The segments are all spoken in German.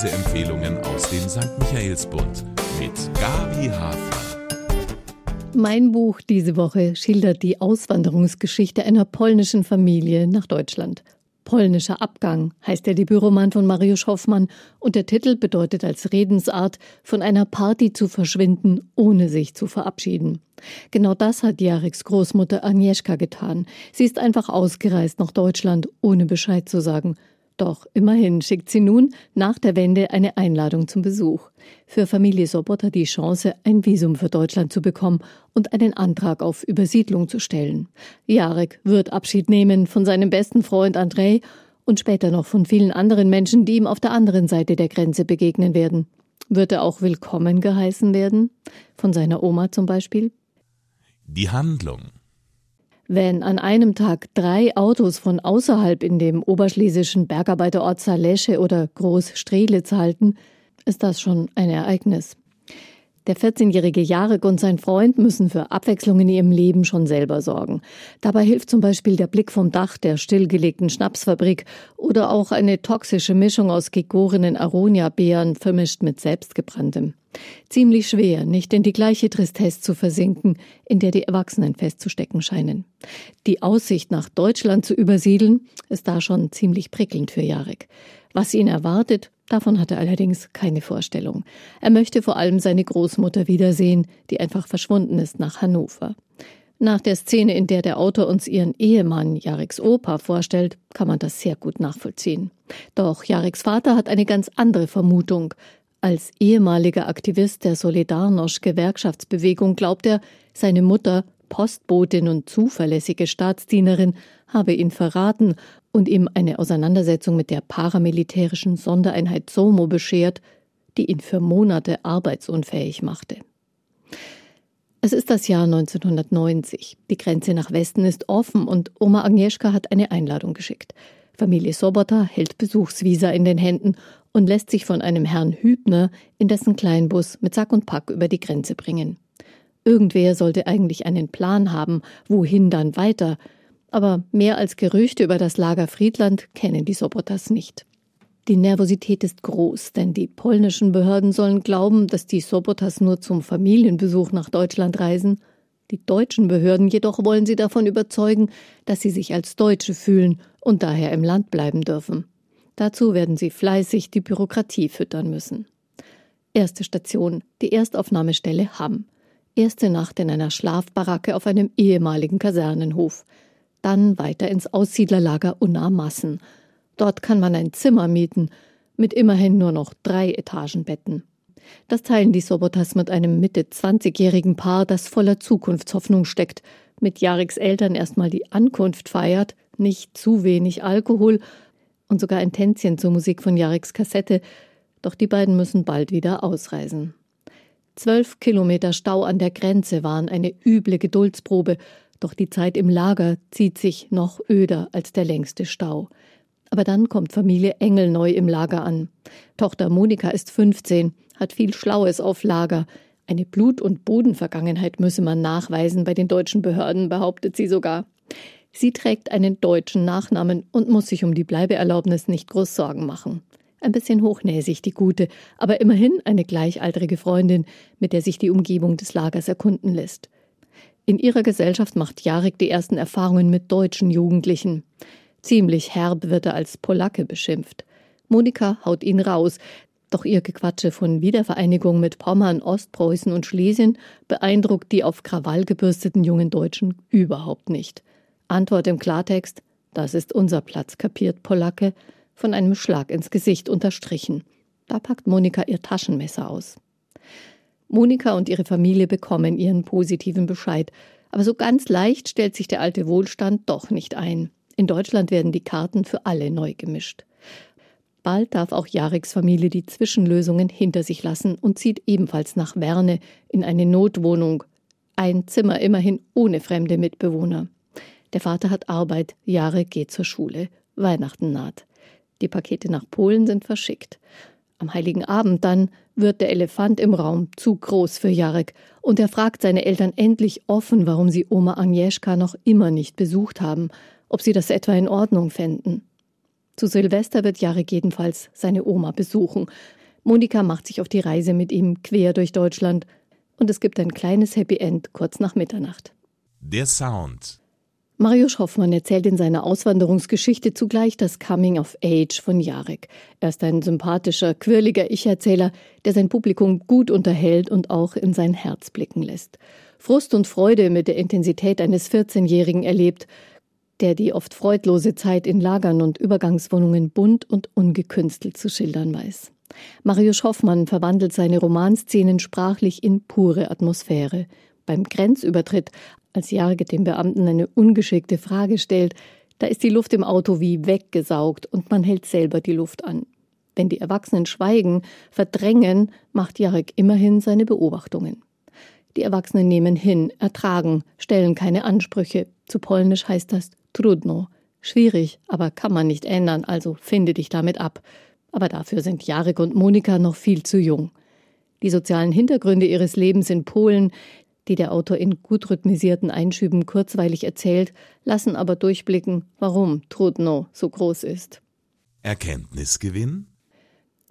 Leseempfehlungen aus dem St. Michaelsbund mit Gabi Hafner. Mein Buch diese Woche schildert die Auswanderungsgeschichte einer polnischen Familie nach Deutschland. Polnischer Abgang heißt der Debütroman von Mariusz Hoffmann und der Titel bedeutet als Redensart, von einer Party zu verschwinden, ohne sich zu verabschieden. Genau das hat Jareks Großmutter Agnieszka getan. Sie ist einfach ausgereist nach Deutschland, ohne Bescheid zu sagen. Doch immerhin schickt sie nun nach der Wende eine Einladung zum Besuch. Für Familie Sobotta die Chance, ein Visum für Deutschland zu bekommen und einen Antrag auf Übersiedlung zu stellen. Jarek wird Abschied nehmen von seinem besten Freund Andrei und später noch von vielen anderen Menschen, die ihm auf der anderen Seite der Grenze begegnen werden. Wird er auch willkommen geheißen werden? Von seiner Oma zum Beispiel? Die Handlung wenn an einem Tag drei Autos von außerhalb in dem oberschlesischen Bergarbeiterort Salesche oder Groß Strelitz halten, ist das schon ein Ereignis. Der 14-jährige Jarek und sein Freund müssen für Abwechslung in ihrem Leben schon selber sorgen. Dabei hilft zum Beispiel der Blick vom Dach der stillgelegten Schnapsfabrik oder auch eine toxische Mischung aus gegorenen Aronia-Beeren vermischt mit selbstgebranntem. Ziemlich schwer, nicht in die gleiche Tristesse zu versinken, in der die Erwachsenen festzustecken scheinen. Die Aussicht, nach Deutschland zu übersiedeln, ist da schon ziemlich prickelnd für Jarek. Was ihn erwartet, davon hat er allerdings keine Vorstellung. Er möchte vor allem seine Großmutter wiedersehen, die einfach verschwunden ist nach Hannover. Nach der Szene, in der der Autor uns ihren Ehemann Jareks Opa vorstellt, kann man das sehr gut nachvollziehen. Doch Jareks Vater hat eine ganz andere Vermutung. Als ehemaliger Aktivist der Solidarność-Gewerkschaftsbewegung glaubt er, seine Mutter, Postbotin und zuverlässige Staatsdienerin, habe ihn verraten und ihm eine Auseinandersetzung mit der paramilitärischen Sondereinheit SOMO beschert, die ihn für Monate arbeitsunfähig machte. Es ist das Jahr 1990. Die Grenze nach Westen ist offen und Oma Agnieszka hat eine Einladung geschickt. Familie Sobota hält Besuchsvisa in den Händen und lässt sich von einem Herrn Hübner in dessen Kleinbus mit Sack und Pack über die Grenze bringen. Irgendwer sollte eigentlich einen Plan haben, wohin dann weiter, aber mehr als Gerüchte über das Lager Friedland kennen die Sobotas nicht. Die Nervosität ist groß, denn die polnischen Behörden sollen glauben, dass die Sobotas nur zum Familienbesuch nach Deutschland reisen die deutschen Behörden jedoch wollen sie davon überzeugen, dass sie sich als Deutsche fühlen und daher im Land bleiben dürfen. Dazu werden sie fleißig die Bürokratie füttern müssen. Erste Station, die Erstaufnahmestelle Hamm. Erste Nacht in einer Schlafbaracke auf einem ehemaligen Kasernenhof. Dann weiter ins Aussiedlerlager Unna-Massen. Dort kann man ein Zimmer mieten, mit immerhin nur noch drei Etagenbetten. Das teilen die Sobotas mit einem Mitte 20-jährigen Paar, das voller Zukunftshoffnung steckt, mit Jariks Eltern erstmal die Ankunft feiert, nicht zu wenig Alkohol und sogar ein Tänzchen zur Musik von Jariks Kassette, doch die beiden müssen bald wieder ausreisen. Zwölf Kilometer Stau an der Grenze waren eine üble Geduldsprobe, doch die Zeit im Lager zieht sich noch öder als der längste Stau. Aber dann kommt Familie Engel neu im Lager an. Tochter Monika ist 15, hat viel Schlaues auf Lager. Eine Blut- und Bodenvergangenheit müsse man nachweisen bei den deutschen Behörden, behauptet sie sogar. Sie trägt einen deutschen Nachnamen und muss sich um die Bleibeerlaubnis nicht groß Sorgen machen. Ein bisschen hochnäsig, die Gute, aber immerhin eine gleichaltrige Freundin, mit der sich die Umgebung des Lagers erkunden lässt. In ihrer Gesellschaft macht Jarek die ersten Erfahrungen mit deutschen Jugendlichen. Ziemlich herb wird er als Polacke beschimpft. Monika haut ihn raus, doch ihr Gequatsche von Wiedervereinigung mit Pommern, Ostpreußen und Schlesien beeindruckt die auf Krawall gebürsteten jungen Deutschen überhaupt nicht. Antwort im Klartext: Das ist unser Platz, kapiert Polacke, von einem Schlag ins Gesicht unterstrichen. Da packt Monika ihr Taschenmesser aus. Monika und ihre Familie bekommen ihren positiven Bescheid, aber so ganz leicht stellt sich der alte Wohlstand doch nicht ein. In Deutschland werden die Karten für alle neu gemischt. Bald darf auch Jareks Familie die Zwischenlösungen hinter sich lassen und zieht ebenfalls nach Werne in eine Notwohnung. Ein Zimmer immerhin ohne fremde Mitbewohner. Der Vater hat Arbeit, Jahre geht zur Schule. Weihnachten naht. Die Pakete nach Polen sind verschickt. Am heiligen Abend dann wird der Elefant im Raum zu groß für Jarek und er fragt seine Eltern endlich offen, warum sie Oma Agnieszka noch immer nicht besucht haben, ob sie das etwa in Ordnung fänden. Zu Silvester wird Jarek jedenfalls seine Oma besuchen. Monika macht sich auf die Reise mit ihm quer durch Deutschland und es gibt ein kleines Happy End kurz nach Mitternacht. Der Sound. Marius Hoffmann erzählt in seiner Auswanderungsgeschichte zugleich das Coming of Age von Jarek. Er ist ein sympathischer, quirliger Ich-Erzähler, der sein Publikum gut unterhält und auch in sein Herz blicken lässt. Frust und Freude mit der Intensität eines 14-Jährigen erlebt, der die oft freudlose Zeit in Lagern und Übergangswohnungen bunt und ungekünstelt zu schildern weiß. Marius Hoffmann verwandelt seine Romanszenen sprachlich in pure Atmosphäre. Beim Grenzübertritt als Jarget dem Beamten eine ungeschickte Frage stellt, da ist die Luft im Auto wie weggesaugt und man hält selber die Luft an. Wenn die Erwachsenen schweigen, verdrängen, macht Jarek immerhin seine Beobachtungen. Die Erwachsenen nehmen hin, ertragen, stellen keine Ansprüche. Zu Polnisch heißt das trudno. Schwierig, aber kann man nicht ändern, also finde dich damit ab. Aber dafür sind Jarek und Monika noch viel zu jung. Die sozialen Hintergründe ihres Lebens in Polen, die der Autor in gut rhythmisierten Einschüben kurzweilig erzählt, lassen aber durchblicken, warum Trudno so groß ist. Erkenntnisgewinn?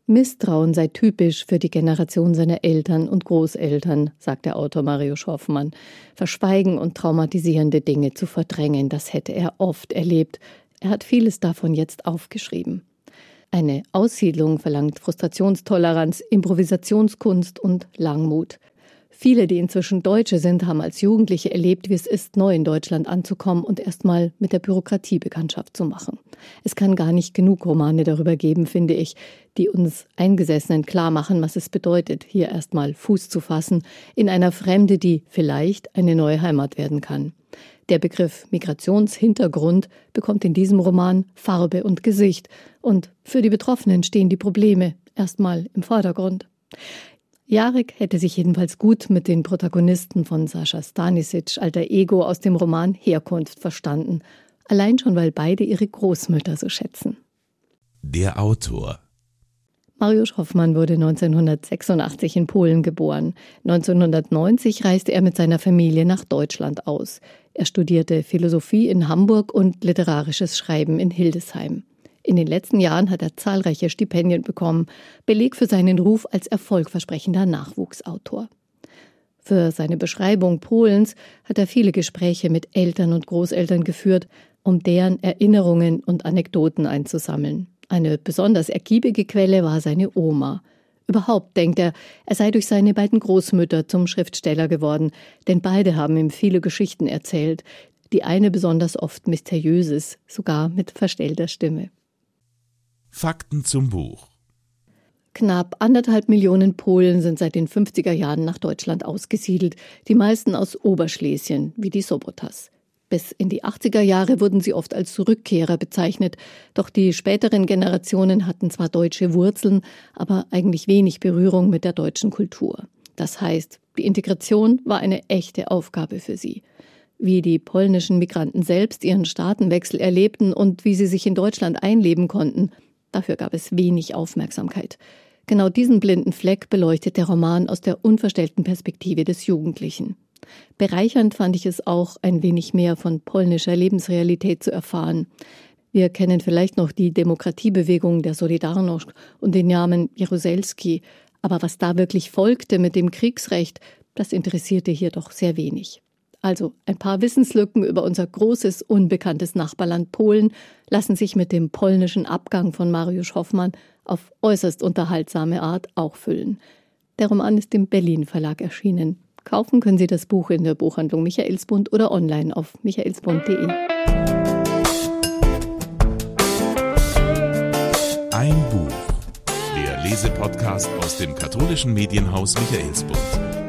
Misstrauen sei typisch für die Generation seiner Eltern und Großeltern, sagt der Autor Mario Schoffmann. Verschweigen und traumatisierende Dinge zu verdrängen, das hätte er oft erlebt. Er hat vieles davon jetzt aufgeschrieben. Eine Aussiedlung verlangt Frustrationstoleranz, Improvisationskunst und Langmut. Viele, die inzwischen Deutsche sind, haben als Jugendliche erlebt, wie es ist, neu in Deutschland anzukommen und erstmal mit der Bürokratie Bekanntschaft zu machen. Es kann gar nicht genug Romane darüber geben, finde ich, die uns Eingesessenen klar machen, was es bedeutet, hier erstmal Fuß zu fassen in einer Fremde, die vielleicht eine neue Heimat werden kann. Der Begriff Migrationshintergrund bekommt in diesem Roman Farbe und Gesicht und für die Betroffenen stehen die Probleme erstmal im Vordergrund. Jarek hätte sich jedenfalls gut mit den Protagonisten von Sascha Stanisic, alter Ego aus dem Roman Herkunft, verstanden. Allein schon, weil beide ihre Großmütter so schätzen. Der Autor Mariusz Hoffmann wurde 1986 in Polen geboren. 1990 reiste er mit seiner Familie nach Deutschland aus. Er studierte Philosophie in Hamburg und literarisches Schreiben in Hildesheim. In den letzten Jahren hat er zahlreiche Stipendien bekommen, Beleg für seinen Ruf als erfolgversprechender Nachwuchsautor. Für seine Beschreibung Polens hat er viele Gespräche mit Eltern und Großeltern geführt, um deren Erinnerungen und Anekdoten einzusammeln. Eine besonders ergiebige Quelle war seine Oma. Überhaupt denkt er, er sei durch seine beiden Großmütter zum Schriftsteller geworden, denn beide haben ihm viele Geschichten erzählt, die eine besonders oft mysteriöses, sogar mit verstellter Stimme. Fakten zum Buch. Knapp anderthalb Millionen Polen sind seit den 50er Jahren nach Deutschland ausgesiedelt, die meisten aus Oberschlesien, wie die Sobotas. Bis in die 80er Jahre wurden sie oft als Rückkehrer bezeichnet, doch die späteren Generationen hatten zwar deutsche Wurzeln, aber eigentlich wenig Berührung mit der deutschen Kultur. Das heißt, die Integration war eine echte Aufgabe für sie. Wie die polnischen Migranten selbst ihren Staatenwechsel erlebten und wie sie sich in Deutschland einleben konnten, Dafür gab es wenig Aufmerksamkeit. Genau diesen blinden Fleck beleuchtet der Roman aus der unverstellten Perspektive des Jugendlichen. Bereichernd fand ich es auch, ein wenig mehr von polnischer Lebensrealität zu erfahren. Wir kennen vielleicht noch die Demokratiebewegung der Solidarność und den Namen Jaruzelski, aber was da wirklich folgte mit dem Kriegsrecht, das interessierte hier doch sehr wenig. Also ein paar Wissenslücken über unser großes, unbekanntes Nachbarland Polen lassen sich mit dem polnischen Abgang von Mariusz Hoffmann auf äußerst unterhaltsame Art auch füllen. Der Roman ist im Berlin Verlag erschienen. Kaufen können Sie das Buch in der Buchhandlung Michaelsbund oder online auf michaelsbund.de. Ein Buch. Der Lesepodcast aus dem katholischen Medienhaus Michaelsbund.